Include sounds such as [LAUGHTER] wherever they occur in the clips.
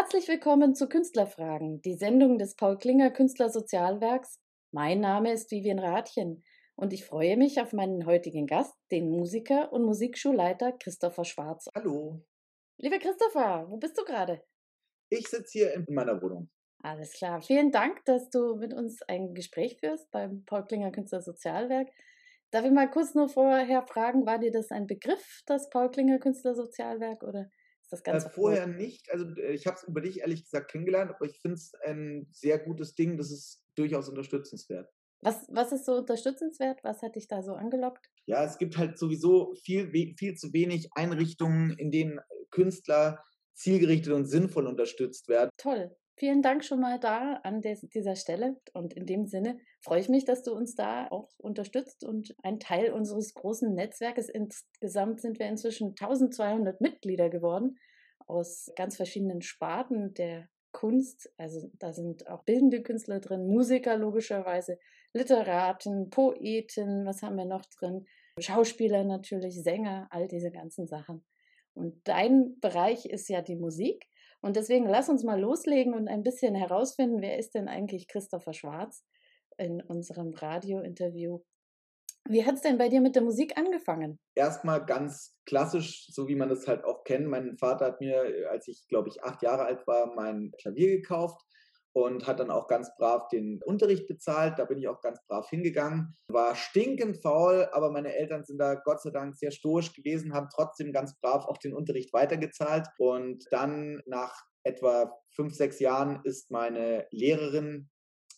Herzlich willkommen zu Künstlerfragen, die Sendung des Paul Klinger Künstlersozialwerks. Mein Name ist Vivian Rathjen und ich freue mich auf meinen heutigen Gast, den Musiker und Musikschulleiter Christopher Schwarz. Hallo. Lieber Christopher, wo bist du gerade? Ich sitze hier in meiner Wohnung. Alles klar. Vielen Dank, dass du mit uns ein Gespräch führst beim Paul Klinger Künstlersozialwerk. Darf ich mal kurz nur vorher fragen, war dir das ein Begriff, das Paul Klinger Künstlersozialwerk oder das Ganze? Äh, vorher nicht. Also äh, ich habe es über dich ehrlich gesagt kennengelernt, aber ich finde es ein sehr gutes Ding. Das ist durchaus unterstützenswert. Was, was ist so unterstützenswert? Was hat dich da so angelockt? Ja, es gibt halt sowieso viel, viel zu wenig Einrichtungen, in denen Künstler zielgerichtet und sinnvoll unterstützt werden. Toll. Vielen Dank schon mal da an dieser Stelle. Und in dem Sinne freue ich mich, dass du uns da auch unterstützt und ein Teil unseres großen Netzwerkes. Insgesamt sind wir inzwischen 1200 Mitglieder geworden aus ganz verschiedenen Sparten der Kunst. Also da sind auch bildende Künstler drin, Musiker logischerweise, Literaten, Poeten, was haben wir noch drin? Schauspieler natürlich, Sänger, all diese ganzen Sachen. Und dein Bereich ist ja die Musik. Und deswegen lass uns mal loslegen und ein bisschen herausfinden, wer ist denn eigentlich Christopher Schwarz in unserem Radiointerview. Wie hat es denn bei dir mit der Musik angefangen? Erstmal ganz klassisch, so wie man das halt auch kennt. Mein Vater hat mir, als ich glaube ich acht Jahre alt war, mein Klavier gekauft und hat dann auch ganz brav den Unterricht bezahlt. Da bin ich auch ganz brav hingegangen. War stinkend faul, aber meine Eltern sind da Gott sei Dank sehr stoisch gewesen, haben trotzdem ganz brav auch den Unterricht weitergezahlt. Und dann nach etwa fünf, sechs Jahren ist meine Lehrerin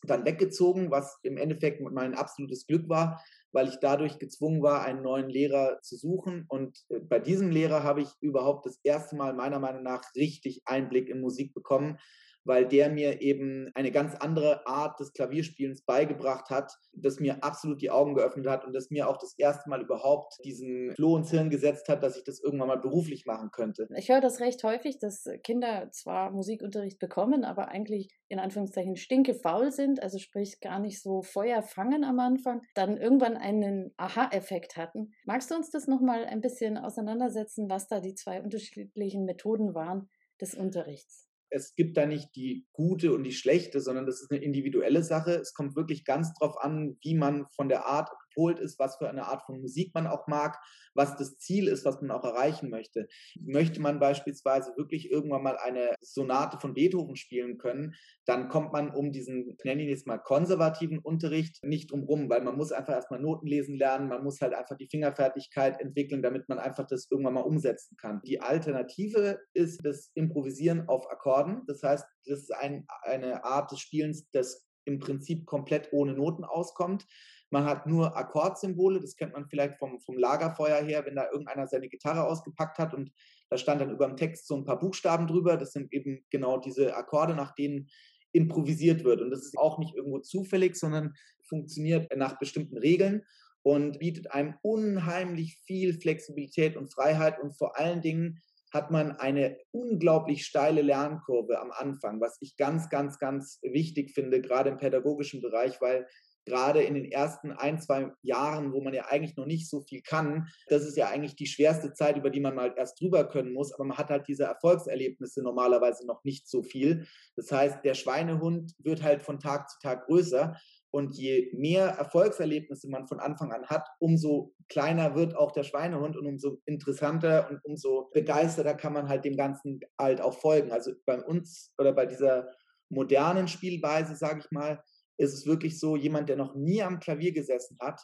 dann weggezogen, was im Endeffekt mein absolutes Glück war, weil ich dadurch gezwungen war, einen neuen Lehrer zu suchen. Und äh, bei diesem Lehrer habe ich überhaupt das erste Mal meiner Meinung nach richtig Einblick in Musik bekommen, weil der mir eben eine ganz andere Art des Klavierspielens beigebracht hat, das mir absolut die Augen geöffnet hat und das mir auch das erste Mal überhaupt diesen Floh ins Hirn gesetzt hat, dass ich das irgendwann mal beruflich machen könnte. Ich höre das recht häufig, dass Kinder zwar Musikunterricht bekommen, aber eigentlich in Anführungszeichen stinkefaul sind, also sprich gar nicht so Feuer fangen am Anfang, dann irgendwann einen Aha-Effekt hatten. Magst du uns das nochmal ein bisschen auseinandersetzen, was da die zwei unterschiedlichen Methoden waren des Unterrichts? Es gibt da nicht die gute und die schlechte, sondern das ist eine individuelle Sache. Es kommt wirklich ganz drauf an, wie man von der Art gepolt ist, was für eine Art von Musik man auch mag, was das Ziel ist, was man auch erreichen möchte. Möchte man beispielsweise wirklich irgendwann mal eine Sonate von Beethoven spielen können, dann kommt man um diesen, ich nenne ihn jetzt mal konservativen Unterricht nicht drum rum, weil man muss einfach erstmal Noten lesen lernen, man muss halt einfach die Fingerfertigkeit entwickeln, damit man einfach das irgendwann mal umsetzen kann. Die Alternative ist das Improvisieren auf Akkorden. Das heißt, das ist ein, eine Art des Spielens, das im Prinzip komplett ohne Noten auskommt. Man hat nur Akkordsymbole, das kennt man vielleicht vom, vom Lagerfeuer her, wenn da irgendeiner seine Gitarre ausgepackt hat und da stand dann über dem Text so ein paar Buchstaben drüber. Das sind eben genau diese Akkorde, nach denen improvisiert wird. Und das ist auch nicht irgendwo zufällig, sondern funktioniert nach bestimmten Regeln und bietet einem unheimlich viel Flexibilität und Freiheit und vor allen Dingen hat man eine unglaublich steile Lernkurve am Anfang, was ich ganz, ganz, ganz wichtig finde, gerade im pädagogischen Bereich, weil gerade in den ersten ein, zwei Jahren, wo man ja eigentlich noch nicht so viel kann, das ist ja eigentlich die schwerste Zeit, über die man mal erst drüber können muss, aber man hat halt diese Erfolgserlebnisse normalerweise noch nicht so viel. Das heißt, der Schweinehund wird halt von Tag zu Tag größer und je mehr Erfolgserlebnisse man von Anfang an hat, umso kleiner wird auch der Schweinehund und umso interessanter und umso begeisterter kann man halt dem Ganzen halt auch folgen. Also bei uns oder bei dieser modernen Spielweise, sage ich mal, ist es wirklich so, jemand, der noch nie am Klavier gesessen hat,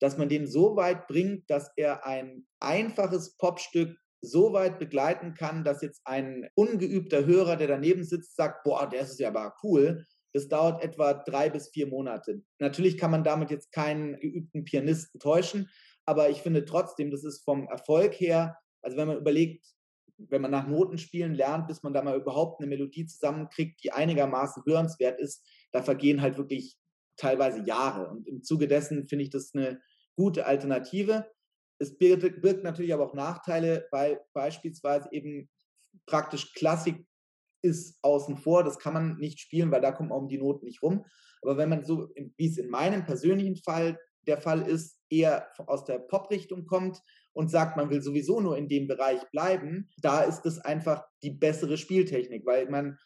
dass man den so weit bringt, dass er ein einfaches Popstück so weit begleiten kann, dass jetzt ein ungeübter Hörer, der daneben sitzt, sagt, boah, der ist ja aber cool. Das dauert etwa drei bis vier Monate. Natürlich kann man damit jetzt keinen geübten Pianisten täuschen, aber ich finde trotzdem, das ist vom Erfolg her, also wenn man überlegt, wenn man nach Notenspielen lernt, bis man da mal überhaupt eine Melodie zusammenkriegt, die einigermaßen hörenswert ist, da vergehen halt wirklich teilweise Jahre. Und im Zuge dessen finde ich das eine gute Alternative. Es birgt, birgt natürlich aber auch Nachteile, weil beispielsweise eben praktisch Klassik ist außen vor, das kann man nicht spielen, weil da kommen auch um die Noten nicht rum. Aber wenn man so, wie es in meinem persönlichen Fall der Fall ist, eher aus der Pop-Richtung kommt und sagt, man will sowieso nur in dem Bereich bleiben, da ist es einfach die bessere Spieltechnik, weil man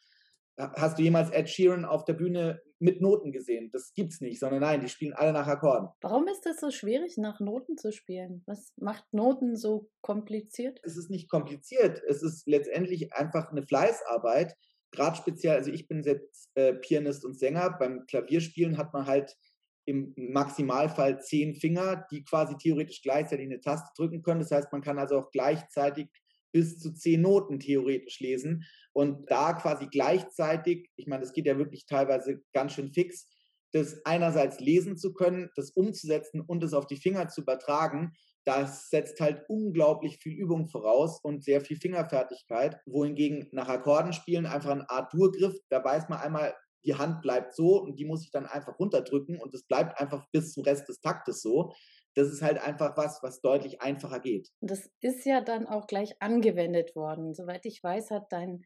Hast du jemals Ed Sheeran auf der Bühne mit Noten gesehen? Das gibt's nicht, sondern nein, die spielen alle nach Akkorden. Warum ist es so schwierig, nach Noten zu spielen? Was macht Noten so kompliziert? Es ist nicht kompliziert. Es ist letztendlich einfach eine Fleißarbeit. Gerade speziell, also ich bin jetzt äh, Pianist und Sänger. Beim Klavierspielen hat man halt im Maximalfall zehn Finger, die quasi theoretisch gleichzeitig eine Taste drücken können. Das heißt, man kann also auch gleichzeitig bis zu zehn Noten theoretisch lesen und da quasi gleichzeitig, ich meine, das geht ja wirklich teilweise ganz schön fix, das einerseits lesen zu können, das umzusetzen und es auf die Finger zu übertragen, das setzt halt unglaublich viel Übung voraus und sehr viel Fingerfertigkeit. Wohingegen nach Akkordenspielen einfach ein Art Durgriff, da weiß man einmal, die Hand bleibt so und die muss ich dann einfach runterdrücken und es bleibt einfach bis zum Rest des Taktes so das ist halt einfach was, was deutlich einfacher geht. Das ist ja dann auch gleich angewendet worden. Soweit ich weiß, hat dein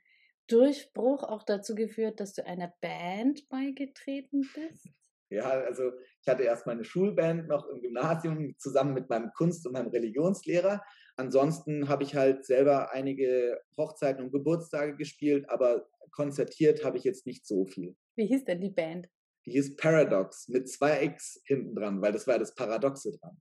Durchbruch auch dazu geführt, dass du einer Band beigetreten bist. Ja, also ich hatte erst meine Schulband noch im Gymnasium zusammen mit meinem Kunst- und meinem Religionslehrer. Ansonsten habe ich halt selber einige Hochzeiten und Geburtstage gespielt, aber konzertiert habe ich jetzt nicht so viel. Wie hieß denn die Band? die hieß Paradox mit zwei X hinten dran, weil das war das Paradoxe dran.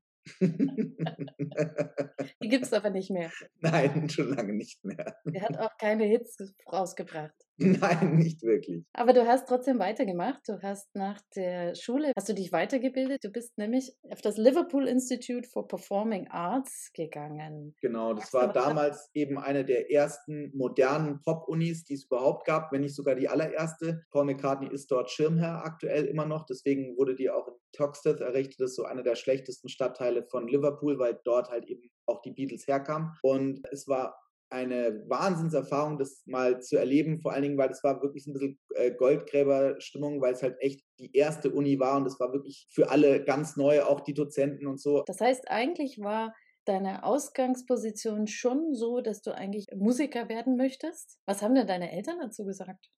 die gibt es aber nicht mehr. [LAUGHS] Nein, schon lange nicht mehr. Der hat auch keine Hits rausgebracht. [LAUGHS] Nein, nicht wirklich. Aber du hast trotzdem weitergemacht. Du hast nach der Schule, hast du dich weitergebildet. Du bist nämlich auf das Liverpool Institute for Performing Arts gegangen. Genau, das war damals eben eine der ersten modernen Pop-Unis, die es überhaupt gab, wenn nicht sogar die allererste. Paul McCartney ist dort Schirmherr aktuell immer noch. Deswegen wurde die auch in Toxteth errichtet. Das ist so einer der schlechtesten Stadtteile von Liverpool, weil dort halt eben auch die Beatles herkamen. Und es war eine Wahnsinnserfahrung, das mal zu erleben, vor allen Dingen, weil es war wirklich ein bisschen äh, Goldgräberstimmung, weil es halt echt die erste Uni war und es war wirklich für alle ganz neu, auch die Dozenten und so. Das heißt, eigentlich war deine Ausgangsposition schon so, dass du eigentlich Musiker werden möchtest? Was haben denn deine Eltern dazu gesagt?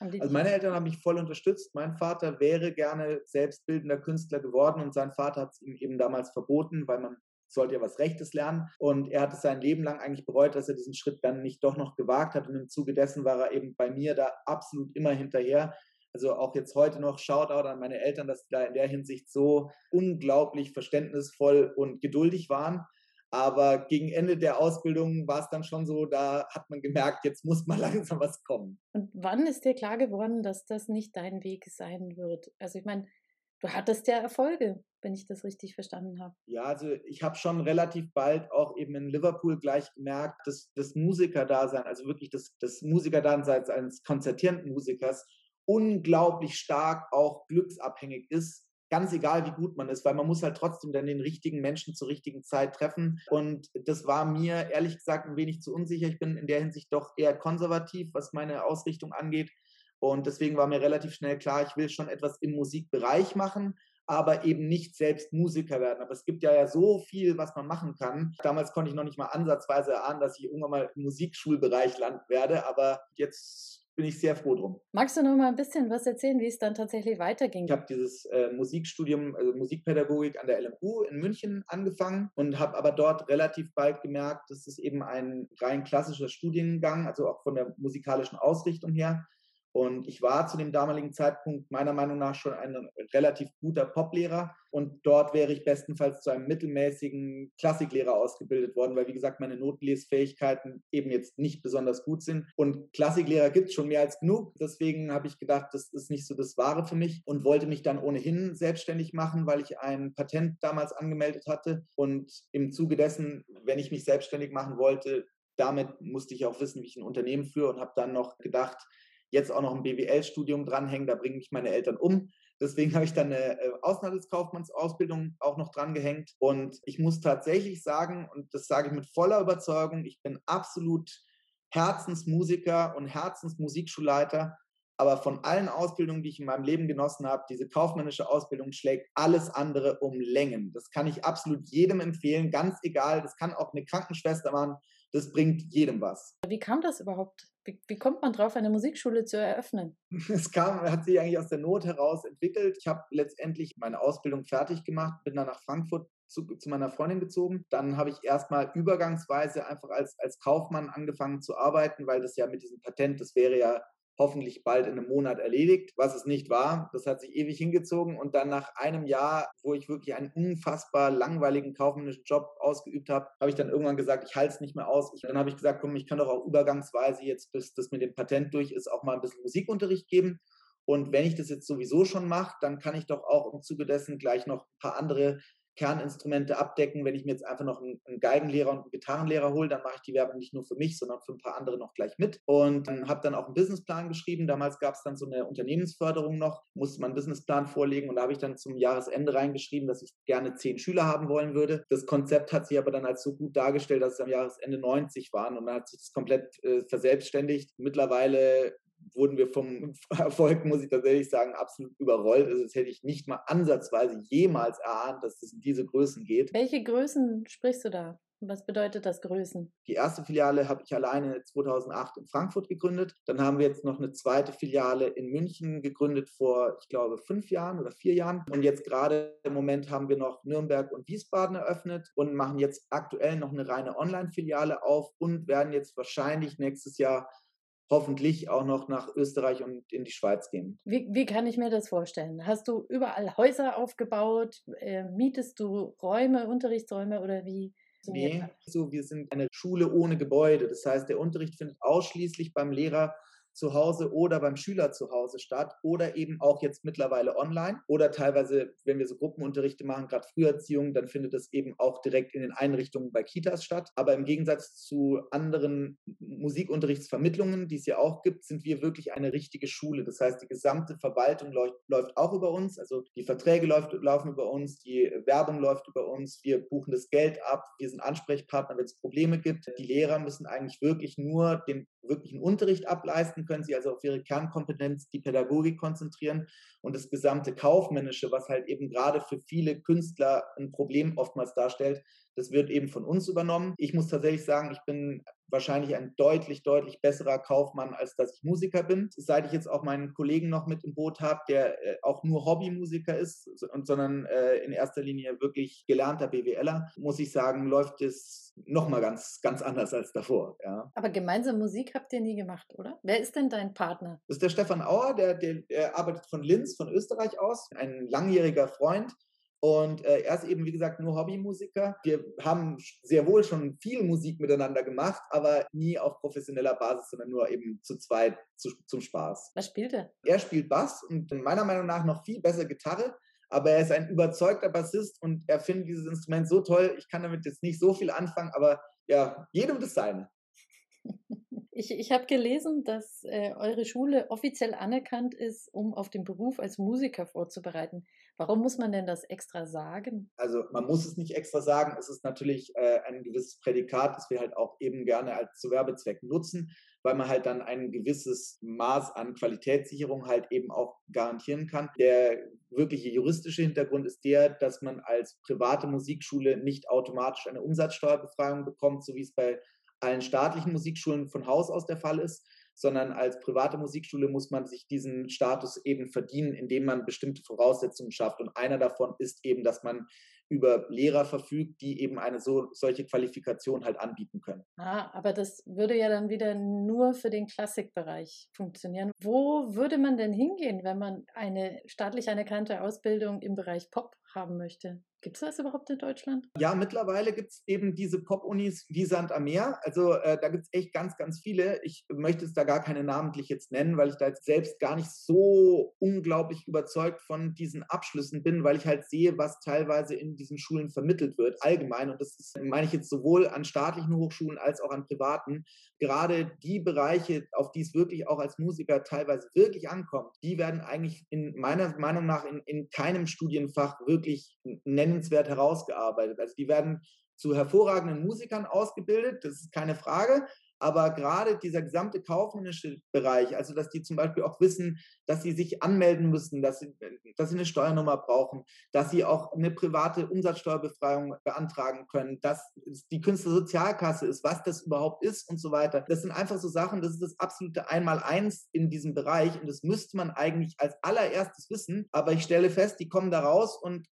Also meine Eltern haben mich voll unterstützt. Mein Vater wäre gerne selbstbildender Künstler geworden und sein Vater hat es ihm eben damals verboten, weil man sollte ja was Rechtes lernen. Und er hat es sein Leben lang eigentlich bereut, dass er diesen Schritt dann nicht doch noch gewagt hat. Und im Zuge dessen war er eben bei mir da absolut immer hinterher. Also auch jetzt heute noch Shoutout an meine Eltern, dass sie da in der Hinsicht so unglaublich verständnisvoll und geduldig waren. Aber gegen Ende der Ausbildung war es dann schon so, da hat man gemerkt, jetzt muss mal [LAUGHS] langsam was kommen. Und wann ist dir klar geworden, dass das nicht dein Weg sein wird? Also ich meine, du hattest ja Erfolge, wenn ich das richtig verstanden habe. Ja, also ich habe schon relativ bald auch eben in Liverpool gleich gemerkt, dass das Musikerdasein, also wirklich das, das Musikerdasein eines konzertierenden Musikers unglaublich stark auch glücksabhängig ist. Ganz egal, wie gut man ist, weil man muss halt trotzdem dann den richtigen Menschen zur richtigen Zeit treffen. Und das war mir ehrlich gesagt ein wenig zu unsicher. Ich bin in der Hinsicht doch eher konservativ, was meine Ausrichtung angeht. Und deswegen war mir relativ schnell klar, ich will schon etwas im Musikbereich machen, aber eben nicht selbst Musiker werden. Aber es gibt ja, ja so viel, was man machen kann. Damals konnte ich noch nicht mal ansatzweise erahnen, dass ich irgendwann mal im Musikschulbereich landen werde, aber jetzt bin ich sehr froh drum. Magst du noch mal ein bisschen was erzählen, wie es dann tatsächlich weiterging? Ich habe dieses äh, Musikstudium, also Musikpädagogik an der LMU in München angefangen und habe aber dort relativ bald gemerkt, dass es eben ein rein klassischer Studiengang, also auch von der musikalischen Ausrichtung her, und ich war zu dem damaligen Zeitpunkt meiner Meinung nach schon ein relativ guter Poplehrer. Und dort wäre ich bestenfalls zu einem mittelmäßigen Klassiklehrer ausgebildet worden, weil, wie gesagt, meine Notenlesfähigkeiten eben jetzt nicht besonders gut sind. Und Klassiklehrer gibt es schon mehr als genug. Deswegen habe ich gedacht, das ist nicht so das Wahre für mich und wollte mich dann ohnehin selbstständig machen, weil ich ein Patent damals angemeldet hatte. Und im Zuge dessen, wenn ich mich selbstständig machen wollte, damit musste ich auch wissen, wie ich ein Unternehmen führe und habe dann noch gedacht, jetzt auch noch ein BWL-Studium dranhängen, da bringen mich meine Eltern um. Deswegen habe ich dann eine äh, Außenhandelskaufmannsausbildung auch noch drangehängt. Und ich muss tatsächlich sagen, und das sage ich mit voller Überzeugung, ich bin absolut Herzensmusiker und Herzensmusikschulleiter. Aber von allen Ausbildungen, die ich in meinem Leben genossen habe, diese kaufmännische Ausbildung schlägt alles andere um Längen. Das kann ich absolut jedem empfehlen, ganz egal. Das kann auch eine Krankenschwester machen. Das bringt jedem was. Wie kam das überhaupt? Wie, wie kommt man drauf, eine Musikschule zu eröffnen? [LAUGHS] Es kam, hat sich eigentlich aus der Not heraus entwickelt. Ich habe letztendlich meine Ausbildung fertig gemacht, bin dann nach Frankfurt zu, zu, meiner Freundin gezogen. Dann habe ich erstmal übergangsweise einfach als, als Kaufmann angefangen zu arbeiten, weil das ja mit diesem Patent, das wäre ja hoffentlich bald in einem Monat erledigt, was es nicht war. Das hat sich ewig hingezogen und dann nach einem Jahr, wo ich wirklich einen unfassbar langweiligen kaufmännischen Job ausgeübt habe, habe ich dann irgendwann gesagt, ich halte es nicht mehr aus. Ich, dann habe ich gesagt, komm, ich kann doch auch übergangsweise jetzt, bis das mit dem Patent durch ist, auch mal ein bisschen Musikunterricht geben. Und wenn ich das jetzt sowieso schon mache, dann kann ich doch auch im Zuge dessen gleich noch ein paar andere Kerninstrumente abdecken. Wenn ich mir jetzt einfach noch einen, Geigenlehrer und einen Gitarrenlehrer hole, dann mache ich die Werbung nicht nur für mich, sondern für ein paar andere noch gleich mit. Und habe dann auch einen Businessplan geschrieben. Damals gab es dann so eine Unternehmensförderung noch, musste man einen Businessplan vorlegen und da habe ich dann zum Jahresende reingeschrieben, dass ich gerne zehn Schüler haben wollen würde. Das Konzept hat sich aber dann als so gut dargestellt, dass es am Jahresende 90 waren und dann hat sich das komplett äh, verselbstständigt. Mittlerweile wurden wir vom [LAUGHS] Erfolg, muss ich tatsächlich sagen, absolut überrollt. Also das hätte ich nicht mal ansatzweise jemals erahnt, dass das in diese Größen geht. Welche Größen sprichst du da? Was bedeutet das Größen? Die erste Filiale habe ich alleine 2008 in Frankfurt gegründet. Dann haben wir jetzt noch eine zweite Filiale in München gegründet vor, ich glaube, fünf Jahren oder vier Jahren. Und jetzt gerade im Moment haben wir noch Nürnberg und Wiesbaden eröffnet und machen jetzt aktuell noch eine reine Online-Filiale auf und werden jetzt wahrscheinlich nächstes Jahr hoffentlich auch noch nach Österreich und in die Schweiz gehen. Wie, wie kann ich mir das vorstellen? Hast du überall Häuser aufgebaut? Äh, mietest du Räume, Unterrichtsräume oder wie? Nee, so, wir sind eine Schule ohne Gebäude. Das heißt, der Unterricht findet ausschließlich beim Lehrer zu Hause oder beim Schüler zu Hause statt oder eben auch jetzt mittlerweile online oder teilweise, wenn wir so Gruppenunterrichte machen, gerade Früherziehung, dann findet das eben auch direkt in den Einrichtungen bei Kitas statt. Aber im Gegensatz zu anderen Musikunterrichtsvermittlungen, die es ja auch gibt, sind wir wirklich eine richtige Schule. Das heißt, die gesamte Verwaltung läuft, läuft auch über uns, also die Verträge läuft, laufen über uns, die Werbung läuft über uns, wir buchen das Geld ab, wir sind Ansprechpartner, wenn es Probleme gibt. Die Lehrer müssen eigentlich wirklich nur den wirklichen Unterricht ableisten, können sie also auf ihre Kernkompetenz, die Pädagogik konzentrieren und das gesamte Kaufmännische, was halt eben gerade für viele Künstler ein Problem oftmals darstellt, das wird eben von uns übernommen. Ich muss tatsächlich sagen, ich bin wahrscheinlich ein deutlich, deutlich besserer Kaufmann, als dass ich Musiker bin. Seit ich jetzt auch meinen Kollegen noch mit im Boot habe, der äh, auch nur Hobbymusiker ist, und, sondern äh, in erster Linie wirklich gelernter BWLer, muss ich sagen, läuft es nochmal ganz, ganz anders als davor. Ja. Aber gemeinsam Musik habt ihr nie gemacht, oder? Wer ist denn dein Partner? Das ist der Stefan Auer, der, der, der arbeitet von Linz, von Österreich aus, ein langjähriger Freund und äh, er ist eben, wie gesagt, nur Hobbymusiker. Wir haben sehr wohl schon viel Musik miteinander gemacht, aber nie auf professioneller Basis, sondern nur eben zu zweit zu, zum Spaß. Was spielt er? Er spielt Bass und meiner Meinung nach noch viel besser Gitarre. Aber er ist ein überzeugter Bassist und er findet dieses Instrument so toll. Ich kann damit jetzt nicht so viel anfangen, aber ja, jedem das seine. [LAUGHS] Ich, ich habe gelesen, dass äh, eure Schule offiziell anerkannt ist, um auf den Beruf als Musiker vorzubereiten. Warum muss man denn das extra sagen? Also man muss es nicht extra sagen. Es ist natürlich äh, ein gewisses Prädikat, das wir halt auch eben gerne als zu Werbezweck nutzen, weil man halt dann ein gewisses Maß an Qualitätssicherung halt eben auch garantieren kann. Der wirkliche juristische Hintergrund ist der, dass man als private Musikschule nicht automatisch eine Umsatzsteuerbefreiung bekommt, so wie es bei allen staatlichen Musikschulen von Haus aus der Fall ist, sondern als private Musikschule muss man sich diesen Status eben verdienen, indem man bestimmte Voraussetzungen schafft. Und einer davon ist eben, dass man über Lehrer verfügt, die eben eine so, solche Qualifikation halt anbieten können. Ah, aber das würde ja dann wieder nur für den Klassikbereich funktionieren. Wo würde man denn hingehen, wenn man eine staatlich anerkannte Ausbildung im Bereich Pop haben möchte? Gibt es das überhaupt in Deutschland? Ja, mittlerweile gibt es eben diese Pop-Unis wie Sand am Meer. Also äh, da gibt es echt ganz, ganz viele. Ich möchte es da gar keine namentlich jetzt nennen, weil ich da jetzt selbst gar nicht so unglaublich überzeugt von diesen Abschlüssen bin, weil ich halt sehe, was teilweise in diesen Schulen vermittelt wird, allgemein. Und das ist, meine ich jetzt sowohl an staatlichen Hochschulen als auch an privaten. Gerade die Bereiche, auf die es wirklich auch als Musiker teilweise wirklich ankommt, die werden eigentlich in meiner Meinung nach in, in keinem Studienfach wirklich nennen nennenswert herausgearbeitet. Also die werden zu hervorragenden Musikern ausgebildet, das ist keine Frage. Aber gerade dieser gesamte kaufmännische Bereich, also dass die zum Beispiel auch wissen, dass sie sich anmelden müssen, dass sie, dass sie eine Steuernummer brauchen, dass sie auch eine private Umsatzsteuerbefreiung beantragen können, dass die Künstlersozialkasse ist, was das überhaupt ist und so weiter. Das sind einfach so Sachen, das ist das absolute Einmaleins in diesem Bereich und das müsste man eigentlich als allererstes wissen. Aber ich stelle fest, die kommen da raus und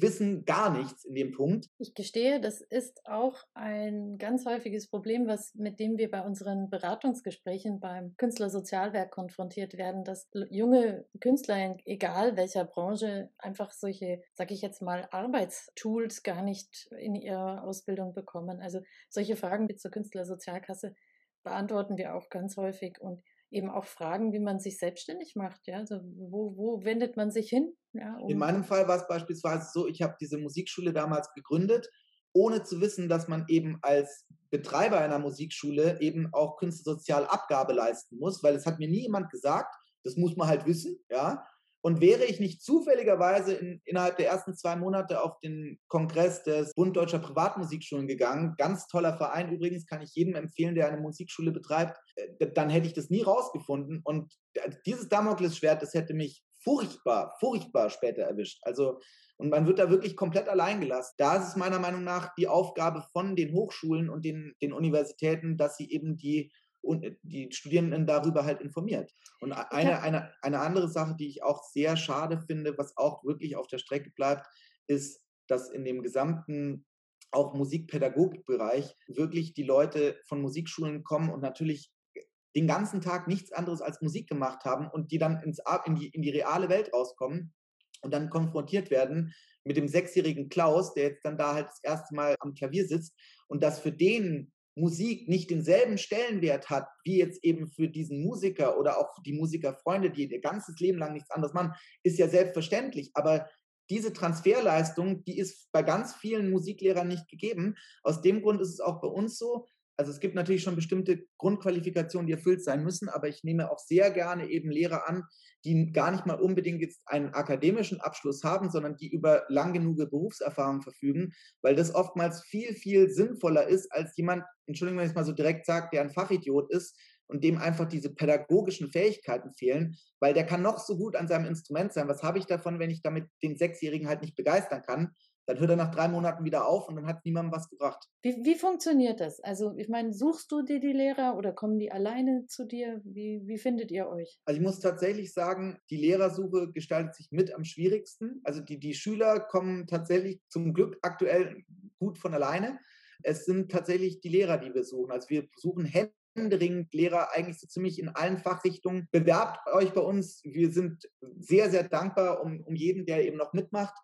wissen gar nichts in dem Punkt. Ich gestehe, das ist auch ein ganz häufiges Problem, was mit dem wir bei unseren Beratungsgesprächen beim Künstlersozialwerk konfrontiert werden, dass junge Künstler, egal welcher Branche, einfach solche, sag ich jetzt mal, Arbeitstools gar nicht in ihrer Ausbildung bekommen. Also solche Fragen wie zur Künstlersozialkasse beantworten wir auch ganz häufig und eben auch fragen, wie man sich selbstständig macht. Ja? Also wo, wo wendet man sich hin? Ja, In meinem Fall war es beispielsweise so, ich habe diese Musikschule damals gegründet, ohne zu wissen, dass man eben als Betreiber einer Musikschule eben auch Künstlersozialabgabe leisten muss, weil es hat mir nie jemand gesagt, das muss man halt wissen, ja. Und wäre ich nicht zufälligerweise in, innerhalb der ersten zwei Monate auf den Kongress des Bund Deutscher Privatmusikschulen gegangen, ganz toller Verein übrigens, kann ich jedem empfehlen, der eine Musikschule betreibt, äh, dann hätte ich das nie rausgefunden. Und dieses Damoklesschwert, das hätte mich furchtbar, furchtbar später erwischt. Also, und man wird da wirklich komplett allein gelassen. Da ist es meiner Meinung nach die Aufgabe von den Hochschulen und den, den Universitäten, dass sie eben die und äh, die Studierenden darüber halt informiert. Und eine, eine, eine andere Sache, die ich auch sehr schade finde, was auch wirklich auf der Strecke bleibt, ist, dass in dem gesamten auch Musikpädagogikbereich wirklich die Leute von Musikschulen kommen und natürlich den ganzen Tag nichts anderes als Musik gemacht haben und die dann ins, in, die, in die reale Welt rauskommen und dann konfrontiert werden mit dem sechsjährigen Klaus, der jetzt dann da halt das erste Mal am Klavier sitzt und das für den Musik nicht denselben Stellenwert hat, wie jetzt eben für diesen Musiker oder auch die Musikerfreunde, die ihr ganzes Leben lang nichts anderes machen, ist ja selbstverständlich. Aber diese Transferleistung, die ist bei ganz vielen Musiklehrern nicht gegeben. Aus dem Grund ist es auch bei uns so, also es gibt natürlich schon bestimmte Grundqualifikationen, die erfüllt sein müssen, aber ich nehme auch sehr gerne eben Lehrer an, die gar nicht mal unbedingt jetzt einen akademischen Abschluss haben, sondern die über lang genug Berufserfahrung verfügen, weil das oftmals viel, viel sinnvoller ist als jemand, Entschuldigung, wenn ich es mal so direkt sage, der ein Fachidiot ist und dem einfach diese pädagogischen Fähigkeiten fehlen, weil der kann noch so gut an seinem Instrument sein. Was habe ich davon, wenn ich damit den Sechsjährigen halt nicht begeistern kann? Dann hört er nach drei Monaten wieder auf und dann hat niemandem was gebracht. Wie, wie funktioniert das? Also, ich meine, suchst du dir die Lehrer oder kommen die alleine zu dir? Wie, wie findet ihr euch? Also, ich muss tatsächlich sagen, die Lehrersuche gestaltet sich mit am schwierigsten. Also, die, die Schüler kommen tatsächlich zum Glück aktuell gut von alleine. Es sind tatsächlich die Lehrer, die wir suchen. Also, wir suchen händeringend Lehrer eigentlich so ziemlich in allen Fachrichtungen. Bewerbt euch bei uns. Wir sind sehr, sehr dankbar um, um jeden, der eben noch mitmacht.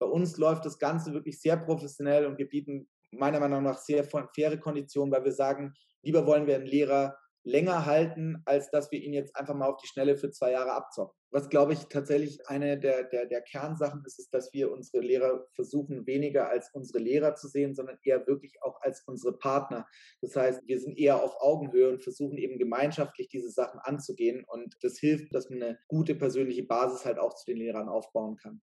Bei uns läuft das Ganze wirklich sehr professionell und wir bieten meiner Meinung nach sehr faire Konditionen, weil wir sagen, lieber wollen wir einen Lehrer länger halten, als dass wir ihn jetzt einfach mal auf die Schnelle für zwei Jahre abzocken. Was, glaube ich, tatsächlich eine der, der, der Kernsachen ist, ist, dass wir unsere Lehrer versuchen, weniger als unsere Lehrer zu sehen, sondern eher wirklich auch als unsere Partner. Das heißt, wir sind eher auf Augenhöhe und versuchen eben gemeinschaftlich diese Sachen anzugehen. Und das hilft, dass man eine gute persönliche Basis halt auch zu den Lehrern aufbauen kann.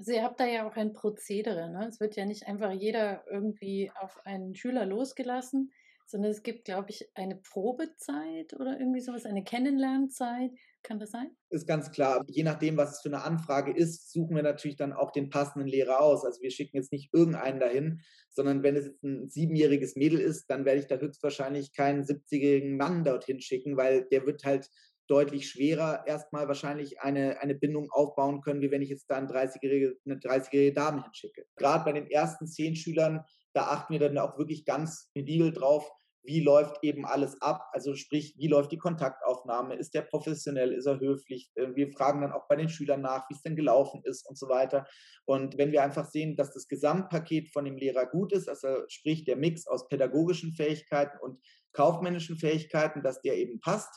Also ihr habt da ja auch ein Prozedere. Ne? Es wird ja nicht einfach jeder irgendwie auf einen Schüler losgelassen, sondern es gibt, glaube ich, eine Probezeit oder irgendwie sowas, eine Kennenlernzeit. Kann das sein? Ist ganz klar. Je nachdem, was es für eine Anfrage ist, suchen wir natürlich dann auch den passenden Lehrer aus. Also wir schicken jetzt nicht irgendeinen dahin, sondern wenn es jetzt ein siebenjähriges Mädel ist, dann werde ich da höchstwahrscheinlich keinen 70-jährigen Mann dorthin schicken, weil der wird halt deutlich schwerer erstmal wahrscheinlich eine, eine Bindung aufbauen können, wie wenn ich jetzt da eine 30-jährige, eine 30-jährige Dame hinschicke. Gerade bei den ersten zehn Schülern, da achten wir dann auch wirklich ganz medibel drauf, wie läuft eben alles ab, also sprich, wie läuft die Kontaktaufnahme, ist der professionell, ist er höflich, äh, wir fragen dann auch bei den Schülern nach, wie es denn gelaufen ist und so weiter. Und wenn wir einfach sehen, dass das Gesamtpaket von dem Lehrer gut ist, also sprich der Mix aus pädagogischen Fähigkeiten und kaufmännischen Fähigkeiten, dass der eben passt,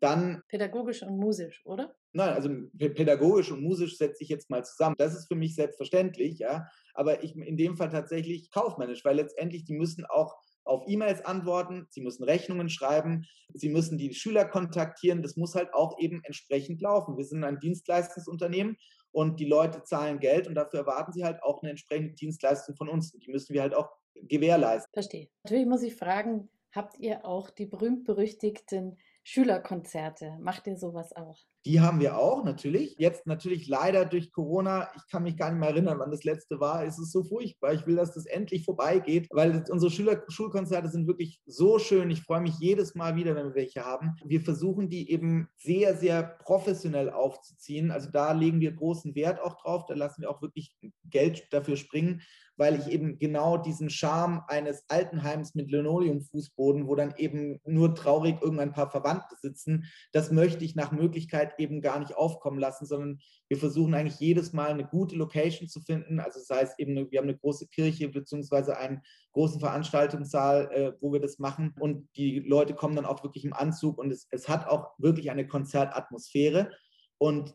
dann. Pädagogisch und musisch, oder? Nein, also pädagogisch und musisch setze ich jetzt mal zusammen. Das ist für mich selbstverständlich, ja. Aber ich in dem Fall tatsächlich kaufmännisch, weil letztendlich die müssen auch auf E-Mails antworten, sie müssen Rechnungen schreiben, sie müssen die Schüler kontaktieren. Das muss halt auch eben entsprechend laufen. Wir sind ein Dienstleistungsunternehmen und die Leute zahlen Geld und dafür erwarten sie halt auch eine entsprechende Dienstleistung von uns. Die müssen wir halt auch gewährleisten. Verstehe. Natürlich muss ich fragen, habt ihr auch die berühmt-berüchtigten Schülerkonzerte. Macht ihr sowas auch? Die haben wir auch natürlich. Jetzt natürlich leider durch Corona, ich kann mich gar nicht mehr erinnern, wann das letzte war. Es ist so furchtbar. Ich will, dass das endlich vorbeigeht, weil unsere Schüler Schulkonzerte sind wirklich so schön. Ich freue mich jedes Mal wieder, wenn wir welche haben. Wir versuchen die eben sehr, sehr professionell aufzuziehen. Also da legen wir großen Wert auch drauf. Da lassen wir auch wirklich Geld dafür springen weil ich eben genau diesen Charme eines Altenheims mit Linoleumfußboden, wo dann eben nur traurig irgendein paar Verwandte sitzen, das möchte ich nach Möglichkeit eben gar nicht aufkommen lassen, sondern wir versuchen eigentlich jedes Mal eine gute Location zu finden. Also das heißt eben, wir haben eine große Kirche beziehungsweise einen großen Veranstaltungssaal, äh, wo wir das machen und die Leute kommen dann auch wirklich im Anzug und es, es hat auch wirklich eine Konzertatmosphäre. Und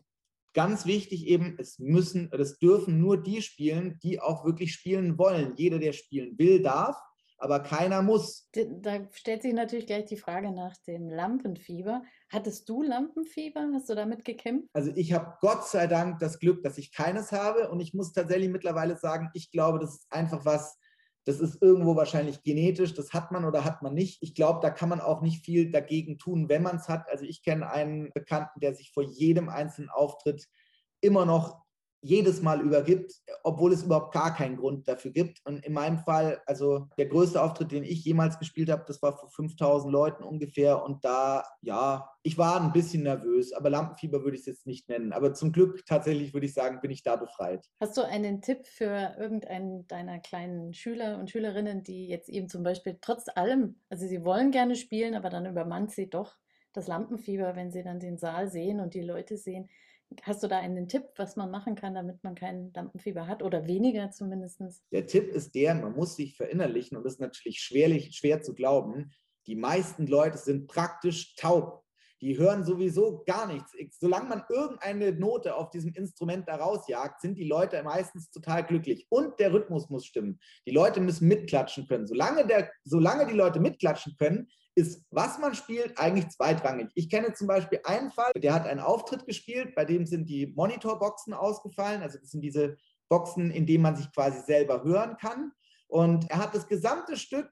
Ganz wichtig eben, es müssen, es dürfen nur die spielen, die auch wirklich spielen wollen. Jeder, der spielen will, darf, aber keiner muss. Da stellt sich natürlich gleich die Frage nach dem Lampenfieber. Hattest du Lampenfieber? Hast du damit gekämpft? Also ich habe Gott sei Dank das Glück, dass ich keines habe und ich muss tatsächlich mittlerweile sagen, ich glaube, das ist einfach was, das ist irgendwo wahrscheinlich genetisch, das hat man oder hat man nicht. Ich glaube, da kann man auch nicht viel dagegen tun, wenn man es hat. Also ich kenne einen Bekannten, der sich vor jedem einzelnen Auftritt immer noch jedes Mal übergibt, obwohl es überhaupt gar keinen Grund dafür gibt. Und in meinem Fall, also der größte Auftritt, den ich jemals gespielt habe, das war vor 5000 Leuten ungefähr. Und da, ja, ich war ein bisschen nervös, aber Lampenfieber würde ich es jetzt nicht nennen. Aber zum Glück tatsächlich würde ich sagen, bin ich da befreit. Hast du einen Tipp für irgendeinen deiner kleinen Schüler und Schülerinnen, die jetzt eben zum Beispiel trotz allem, also sie wollen gerne spielen, aber dann übermannt sie doch das Lampenfieber, wenn sie dann den Saal sehen und die Leute sehen. Hast du da einen Tipp, was man machen kann, damit man kein Lampenfieber hat oder weniger zumindest? Der Tipp ist der, man muss sich verinnerlichen und das ist natürlich schwerlich, schwer zu glauben. Die meisten Leute sind praktisch taub. Die hören sowieso gar nichts. Solange man irgendeine Note auf diesem Instrument da rausjagt, sind die Leute meistens total glücklich. Und der Rhythmus muss stimmen. Die Leute müssen mitklatschen können. Solange, der, solange die Leute mitklatschen können, ist, was man spielt, eigentlich zweitrangig. Ich kenne zum Beispiel einen Fall, der hat einen Auftritt gespielt, bei dem sind die Monitorboxen ausgefallen. Also das sind diese Boxen, in denen man sich quasi selber hören kann. Und er hat das gesamte Stück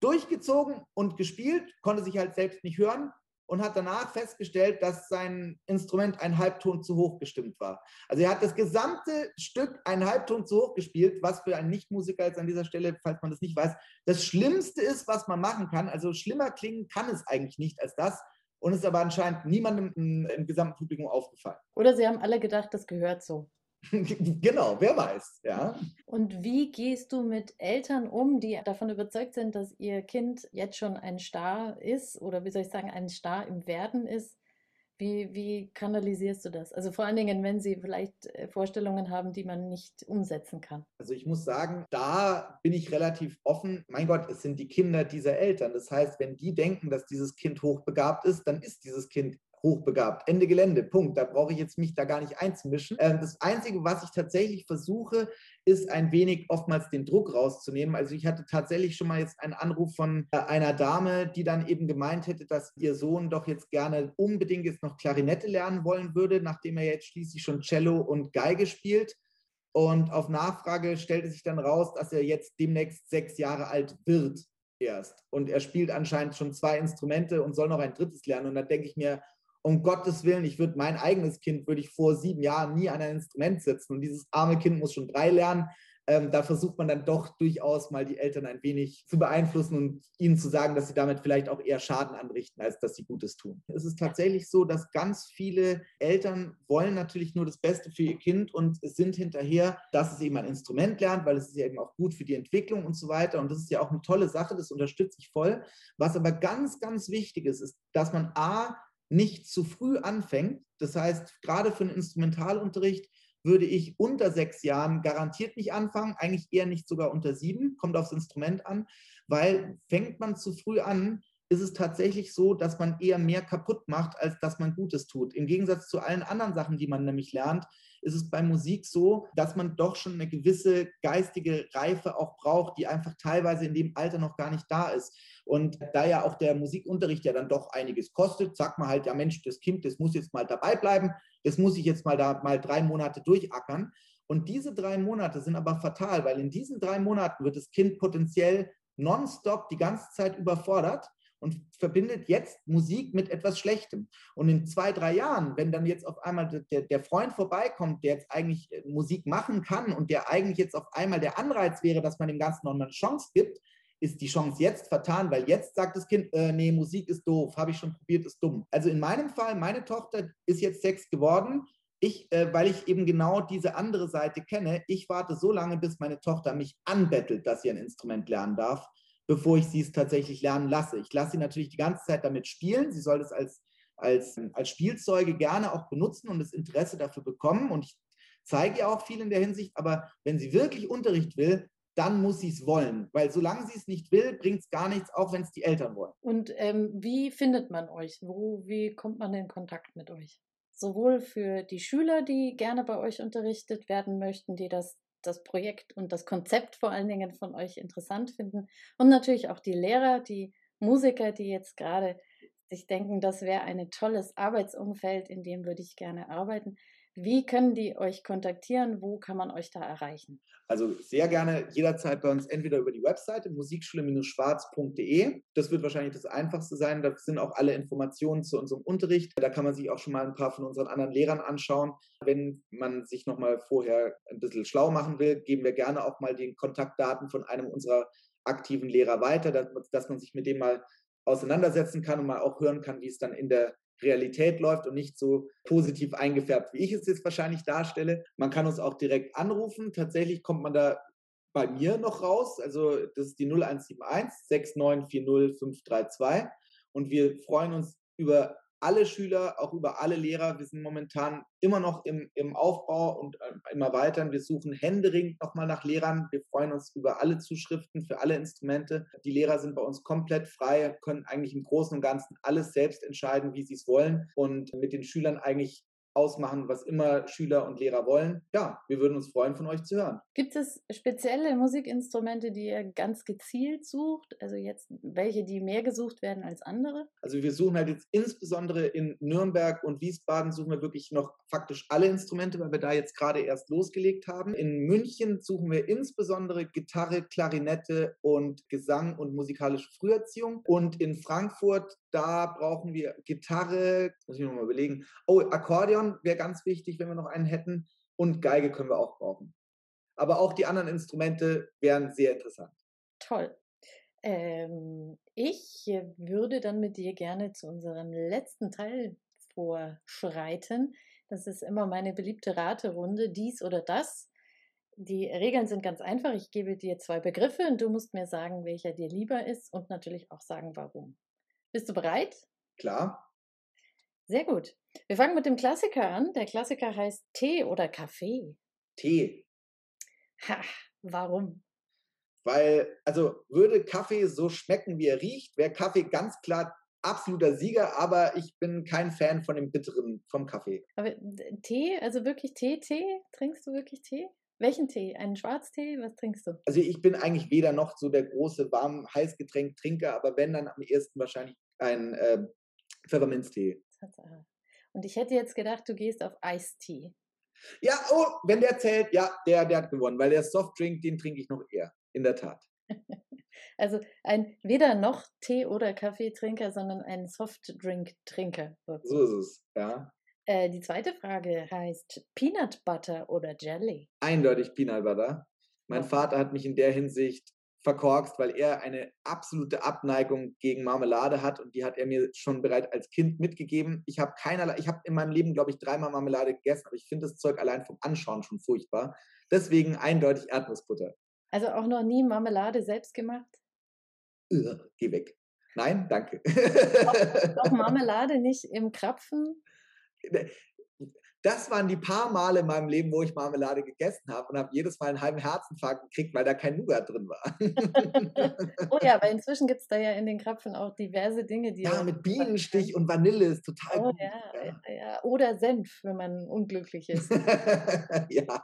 durchgezogen und gespielt, konnte sich halt selbst nicht hören und hat danach festgestellt, dass sein Instrument ein Halbton zu hoch gestimmt war. Also er hat das gesamte Stück einen Halbton zu hoch gespielt, was für einen Nichtmusiker jetzt an dieser Stelle, falls man das nicht weiß, das Schlimmste ist, was man machen kann. Also schlimmer klingen kann es eigentlich nicht als das. Und ist aber anscheinend niemandem im, im gesamten Publikum aufgefallen. Oder sie haben alle gedacht, das gehört so. [LAUGHS] genau, wer weiß, ja. Und wie gehst du mit Eltern um, die davon überzeugt sind, dass ihr Kind jetzt schon ein Star ist oder wie soll ich sagen, ein Star im Werden ist? Wie, wie kanalisierst du das? Also vor allen Dingen, wenn sie vielleicht äh, Vorstellungen haben, die man nicht umsetzen kann. Also ich muss sagen, da bin ich relativ offen. Mein Gott, es sind die Kinder dieser Eltern. Das heißt, wenn die denken, dass dieses Kind hochbegabt ist, dann ist dieses Kind hochbegabt. Ende Gelände, Punkt. Da brauche ich jetzt mich da gar nicht einzumischen. Ähm, das Einzige, was ich tatsächlich versuche, ist ein wenig oftmals den Druck rauszunehmen. Also ich hatte tatsächlich schon mal jetzt einen Anruf von äh, einer Dame, die dann eben gemeint hätte, dass ihr Sohn doch jetzt gerne unbedingt jetzt noch Klarinette lernen wollen würde, nachdem er jetzt schließlich schon Cello und Geige spielt. Und auf Nachfrage stellte sich dann raus, dass er jetzt demnächst sechs Jahre alt wird erst. Und er spielt anscheinend schon zwei Instrumente und soll noch ein drittes lernen. Und da denke ich mir, um Gottes Willen, ich würde mein eigenes Kind, würde ich vor sieben Jahren nie an ein Instrument setzen und dieses arme Kind muss schon drei lernen. Ähm, da versucht man dann doch durchaus mal die Eltern ein wenig zu beeinflussen und ihnen zu sagen, dass sie damit vielleicht auch eher Schaden anrichten, als dass sie Gutes tun. Es ist tatsächlich so, dass ganz viele Eltern wollen natürlich nur das Beste für ihr Kind und sind hinterher, dass es eben ein Instrument lernt, weil es ist ja eben auch gut für die Entwicklung und so weiter. Und das ist ja auch eine tolle Sache, das unterstütze ich voll. Was aber ganz, ganz wichtig ist, ist, dass man A, nicht zu früh anfängt. Das heißt, gerade für einen Instrumentalunterricht würde ich unter sechs Jahren garantiert nicht anfangen, eigentlich eher nicht sogar unter sieben, kommt aufs Instrument an, weil fängt man zu früh an, ist es tatsächlich so, dass man eher mehr kaputt macht, als dass man Gutes tut. Im Gegensatz zu allen anderen Sachen, die man nämlich lernt, ist es bei Musik so, dass man doch schon eine gewisse geistige Reife auch braucht, die einfach teilweise in dem Alter noch gar nicht da ist. Und da ja auch der Musikunterricht ja dann doch einiges kostet, sagt man halt, ja Mensch, das Kind, das muss jetzt mal dabei bleiben, das muss ich jetzt mal da mal drei Monate durchackern. Und diese drei Monate sind aber fatal, weil in diesen drei Monaten wird das Kind potenziell nonstop die ganze Zeit überfordert und verbindet jetzt Musik mit etwas Schlechtem. Und in zwei, drei Jahren, wenn dann jetzt auf einmal der, der Freund vorbeikommt, der jetzt eigentlich äh, Musik machen kann und der eigentlich jetzt auf einmal der Anreiz wäre, dass man dem Ganzen noch eine Chance gibt, ist die Chance jetzt vertan, weil jetzt sagt das Kind, äh, nee, Musik ist doof, habe ich schon probiert, ist dumm. Also in meinem Fall, meine Tochter ist jetzt sechs geworden. Ich, äh, weil ich eben genau diese andere Seite kenne, ich warte so lange, bis meine Tochter mich anbettelt, dass sie ein Instrument lernen darf bevor ich sie es tatsächlich lernen lasse. Ich lasse sie natürlich die ganze Zeit damit spielen. Sie soll es als, als, als Spielzeuge gerne auch benutzen und das Interesse dafür bekommen. Und ich zeige ihr auch viel in der Hinsicht. Aber wenn sie wirklich Unterricht will, dann muss sie es wollen. Weil solange sie es nicht will, bringt es gar nichts, auch wenn es die Eltern wollen. Und ähm, wie findet man euch? Wo, wie kommt man in Kontakt mit euch? Sowohl für die Schüler, die gerne bei euch unterrichtet werden möchten, die das das Projekt und das Konzept vor allen Dingen von euch interessant finden. Und natürlich auch die Lehrer, die Musiker, die jetzt gerade sich denken, das wäre ein tolles Arbeitsumfeld, in dem würde ich gerne arbeiten. Wie können die euch kontaktieren? Wo kann man euch da erreichen? Also sehr gerne jederzeit bei uns entweder über die Webseite musikschule-schwarz.de. Das wird wahrscheinlich das Einfachste sein. Da sind auch alle Informationen zu unserem Unterricht. Da kann man sich auch schon mal ein paar von unseren anderen Lehrern anschauen. Wenn man sich nochmal vorher ein bisschen schlau machen will, geben wir gerne auch mal die Kontaktdaten von einem unserer aktiven Lehrer weiter, dass man sich mit dem mal auseinandersetzen kann und mal auch hören kann, wie es dann in der Realität läuft und nicht so positiv eingefärbt, wie ich es jetzt wahrscheinlich darstelle. Man kann uns auch direkt anrufen. Tatsächlich kommt man da bei mir noch raus. Also das ist die 0171 6940 532. Und wir freuen uns über alle Schüler, auch über alle Lehrer. Wir sind momentan immer noch im, im Aufbau und äh, im Erweitern. Wir suchen händeringend nochmal nach Lehrern. Wir freuen uns über alle Zuschriften für alle Instrumente. Die Lehrer sind bei uns komplett frei, können eigentlich im Großen und Ganzen alles selbst entscheiden, wie sie es wollen und mit den Schülern eigentlich ausmachen, was immer Schüler und Lehrer wollen. Ja, wir würden uns freuen, von euch zu hören. Gibt es spezielle Musikinstrumente, die ihr ganz gezielt sucht? Also jetzt welche, die mehr gesucht werden als andere? Also wir suchen halt jetzt insbesondere in Nürnberg und Wiesbaden suchen wir wirklich noch faktisch alle Instrumente, weil wir da jetzt gerade erst losgelegt haben. In München suchen wir insbesondere Gitarre, Klarinette und Gesang und musikalische Früherziehung. Und in Frankfurt, da brauchen wir Gitarre, muss ich mir mal überlegen. Oh, Akkordeon wäre ganz wichtig, wenn wir noch einen hätten. Und Geige können wir auch brauchen. Aber auch die anderen Instrumente wären sehr interessant. Toll. Ähm, ich würde dann mit dir gerne zu unserem letzten Teil vorschreiten. Das ist immer meine beliebte Raterunde, dies oder das. Die Regeln sind ganz einfach. Ich gebe dir zwei Begriffe und du musst mir sagen, welcher dir lieber ist und natürlich auch sagen, warum. Bist du bereit? Klar. Sehr gut. Wir fangen mit dem Klassiker an. Der Klassiker heißt Tee oder Kaffee? Tee. Ha, warum? Weil, also würde Kaffee so schmecken, wie er riecht, wäre Kaffee ganz klar absoluter Sieger, aber ich bin kein Fan von dem Bitteren vom Kaffee. Aber Tee, also wirklich Tee, Tee? Trinkst du wirklich Tee? Welchen Tee? Einen Schwarztee? Was trinkst du? Also ich bin eigentlich weder noch so der große warm Heißgetränk-Trinker, aber wenn dann am ersten wahrscheinlich ein äh, Pfefferminztee. Und ich hätte jetzt gedacht, du gehst auf Eistee. Ja, oh, wenn der zählt, ja, der, der hat gewonnen, weil der Softdrink, den trinke ich noch eher, in der Tat. [LAUGHS] Also ein weder noch Tee- oder Kaffeetrinker, sondern ein Softdrink-Trinker. So ist es, ja. Äh, die zweite Frage heißt Peanut Butter oder Jelly? Eindeutig Peanut Butter. Mein Vater hat mich in der Hinsicht verkorkst, weil er eine absolute Abneigung gegen Marmelade hat und die hat er mir schon bereits als Kind mitgegeben. Ich habe keinerlei, ich habe in meinem Leben, glaube ich, dreimal Marmelade gegessen, aber ich finde das Zeug allein vom Anschauen schon furchtbar. Deswegen eindeutig Erdnussbutter. Also auch noch nie Marmelade selbst gemacht? Ugh, geh weg. Nein, danke. Auch, auch [LAUGHS] Marmelade nicht im Krapfen? Das waren die paar Male in meinem Leben, wo ich Marmelade gegessen habe und habe jedes Mal einen halben Herzinfarkt gekriegt, weil da kein Nougat drin war. [LAUGHS] oh ja, aber inzwischen gibt es da ja in den Krapfen auch diverse Dinge, die. Ja, mit Bienenstich und Vanille ist total oh, gut. Ja, ja. ja, Oder Senf, wenn man unglücklich ist. [LAUGHS] ja.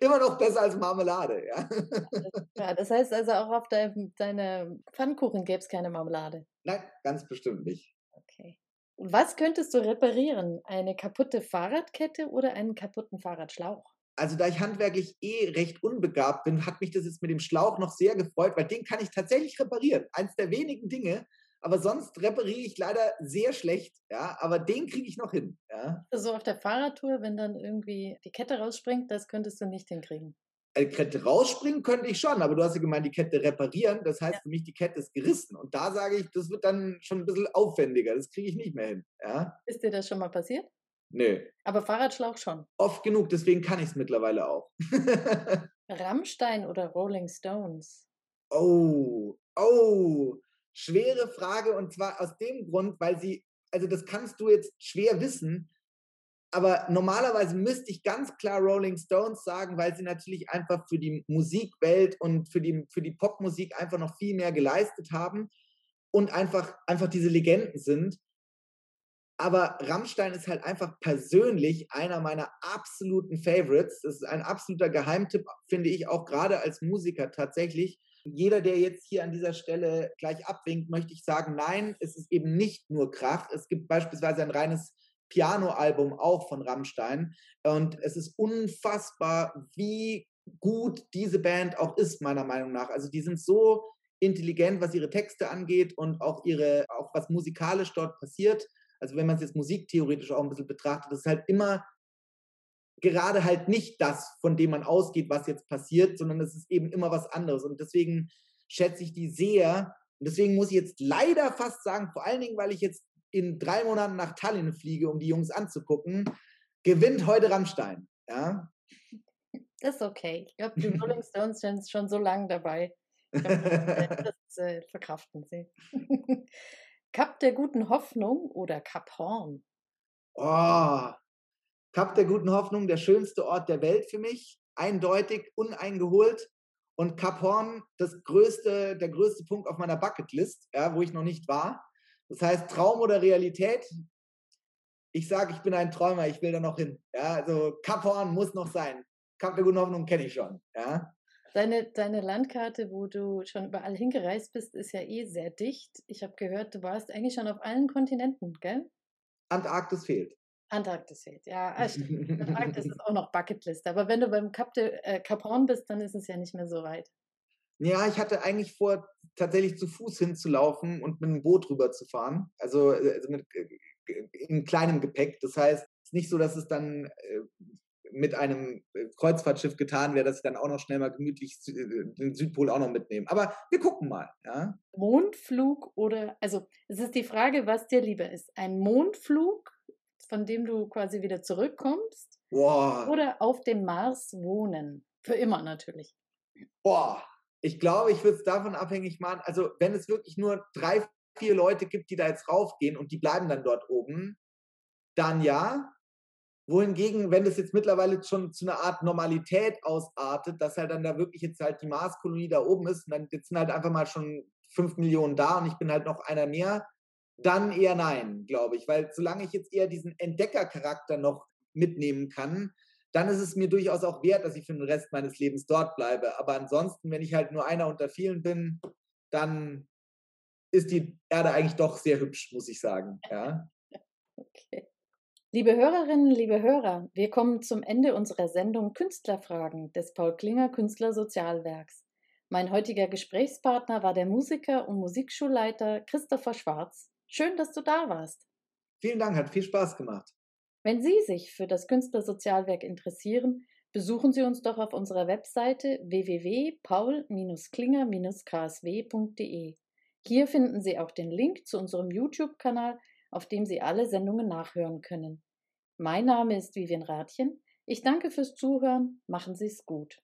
Immer noch besser als Marmelade, ja. [LAUGHS] ja, das heißt also auch auf deinem deine Pfannkuchen gäbe es keine Marmelade. Nein, ganz bestimmt nicht. Okay. Was könntest du reparieren? Eine kaputte Fahrradkette oder einen kaputten Fahrradschlauch? also da ich handwerklich eh recht unbegabt bin, hat mich das jetzt mit dem Schlauch noch sehr gefreut, weil den kann ich tatsächlich reparieren. Eins der wenigen Dinge, aber sonst repariere ich leider sehr schlecht, ja, aber den kriege ich noch hin, ja. So auf der Fahrradtour, wenn dann irgendwie die Kette rausspringt, das könntest du nicht hinkriegen. Die Kette rausspringen könnte ich schon, aber du hast ja gemeint, die Kette reparieren, das heißt ja. für mich, die Kette ist gerissen und da sage ich, das wird dann schon ein bisschen aufwendiger, das kriege ich nicht mehr hin, ja. Ist dir das schon mal passiert? Nö. Aber Fahrradschlauch schon. Oft genug, deswegen kann ich es mittlerweile auch. [LAUGHS] Rammstein oder Rolling Stones? Oh, oh, schwere Frage und zwar aus dem Grund, weil sie, also das kannst du jetzt schwer wissen, aber normalerweise müsste ich ganz klar Rolling Stones sagen, weil sie natürlich einfach für die Musikwelt und für die, für die Popmusik einfach noch viel mehr geleistet haben und einfach, einfach diese Legenden sind. Aber Rammstein ist halt einfach persönlich einer meiner absoluten Favorites. Das ist ein absoluter Geheimtipp, finde ich auch gerade als Musiker tatsächlich. Jeder, der jetzt hier an dieser Stelle gleich abwinkt, möchte ich sagen, nein, es ist eben nicht nur Krach. Es gibt beispielsweise ein reines Pianoalbum auch von Rammstein. Und es ist unfassbar, wie gut diese Band auch ist, meiner Meinung nach. Also die sind so intelligent, was ihre Texte angeht und auch ihre, auch was musikalisch dort passiert. Also wenn man es jetzt musiktheoretisch auch ein bisschen betrachtet, ist halt immer gerade halt nicht das, von dem man ausgeht, was jetzt passiert, sondern es ist eben immer was anderes. Und deswegen schätze ich die sehr. Und deswegen muss ich jetzt leider fast sagen, vor allen Dingen, weil ich jetzt in drei Monaten nach Tallinn fliege, um die Jungs anzugucken, gewinnt heute Rammstein. Ja? Das [LAUGHS] ist okay. Ich glaube, die Rolling Stones sind schon so lange dabei. Glaub, das [LAUGHS] äh, verkraften sie. [LAUGHS] Kap der guten Hoffnung oder Kap Horn? Oh, Kap der guten Hoffnung, der schönste Ort der Welt für mich, eindeutig, uneingeholt. Und Kap Horn, das größte, der größte Punkt auf meiner Bucketlist, ja, wo ich noch nicht war. Das heißt, Traum oder Realität? Ich sage, ich bin ein Träumer, ich will da noch hin. Ja, also Kap Horn muss noch sein. Kap der guten Hoffnung kenne ich schon. Ja. Deine, deine Landkarte, wo du schon überall hingereist bist, ist ja eh sehr dicht. Ich habe gehört, du warst eigentlich schon auf allen Kontinenten, gell? Antarktis fehlt. Antarktis fehlt, ja. Ah, Antarktis ist [LAUGHS] auch noch Bucketlist. Aber wenn du beim Cap, de, äh, Cap Horn bist, dann ist es ja nicht mehr so weit. Ja, ich hatte eigentlich vor, tatsächlich zu Fuß hinzulaufen und mit einem Boot rüber zu fahren. Also, äh, also mit, äh, in kleinem Gepäck. Das heißt, es ist nicht so, dass es dann äh, mit einem Kreuzfahrtschiff getan wäre, dass ich dann auch noch schnell mal gemütlich den Südpol auch noch mitnehme. Aber wir gucken mal. Ja? Mondflug oder, also es ist die Frage, was dir lieber ist. Ein Mondflug, von dem du quasi wieder zurückkommst, Boah. oder auf dem Mars wohnen. Für immer natürlich. Boah, ich glaube, ich würde es davon abhängig machen. Also wenn es wirklich nur drei, vier Leute gibt, die da jetzt raufgehen und die bleiben dann dort oben, dann ja wohingegen, wenn das jetzt mittlerweile schon zu einer Art Normalität ausartet, dass halt dann da wirklich jetzt halt die Marskolonie da oben ist und dann jetzt sind halt einfach mal schon fünf Millionen da und ich bin halt noch einer mehr, dann eher nein, glaube ich. Weil solange ich jetzt eher diesen Entdeckercharakter noch mitnehmen kann, dann ist es mir durchaus auch wert, dass ich für den Rest meines Lebens dort bleibe. Aber ansonsten, wenn ich halt nur einer unter vielen bin, dann ist die Erde eigentlich doch sehr hübsch, muss ich sagen. Ja. Okay. Liebe Hörerinnen, liebe Hörer, wir kommen zum Ende unserer Sendung Künstlerfragen des Paul Klinger Künstlersozialwerks. Mein heutiger Gesprächspartner war der Musiker und Musikschulleiter Christopher Schwarz. Schön, dass du da warst. Vielen Dank, hat viel Spaß gemacht. Wenn Sie sich für das Künstlersozialwerk interessieren, besuchen Sie uns doch auf unserer Webseite www.paul-klinger-ksw.de. Hier finden Sie auch den Link zu unserem YouTube-Kanal auf dem Sie alle Sendungen nachhören können. Mein Name ist Vivian Rathjen. Ich danke fürs Zuhören. Machen Sie es gut.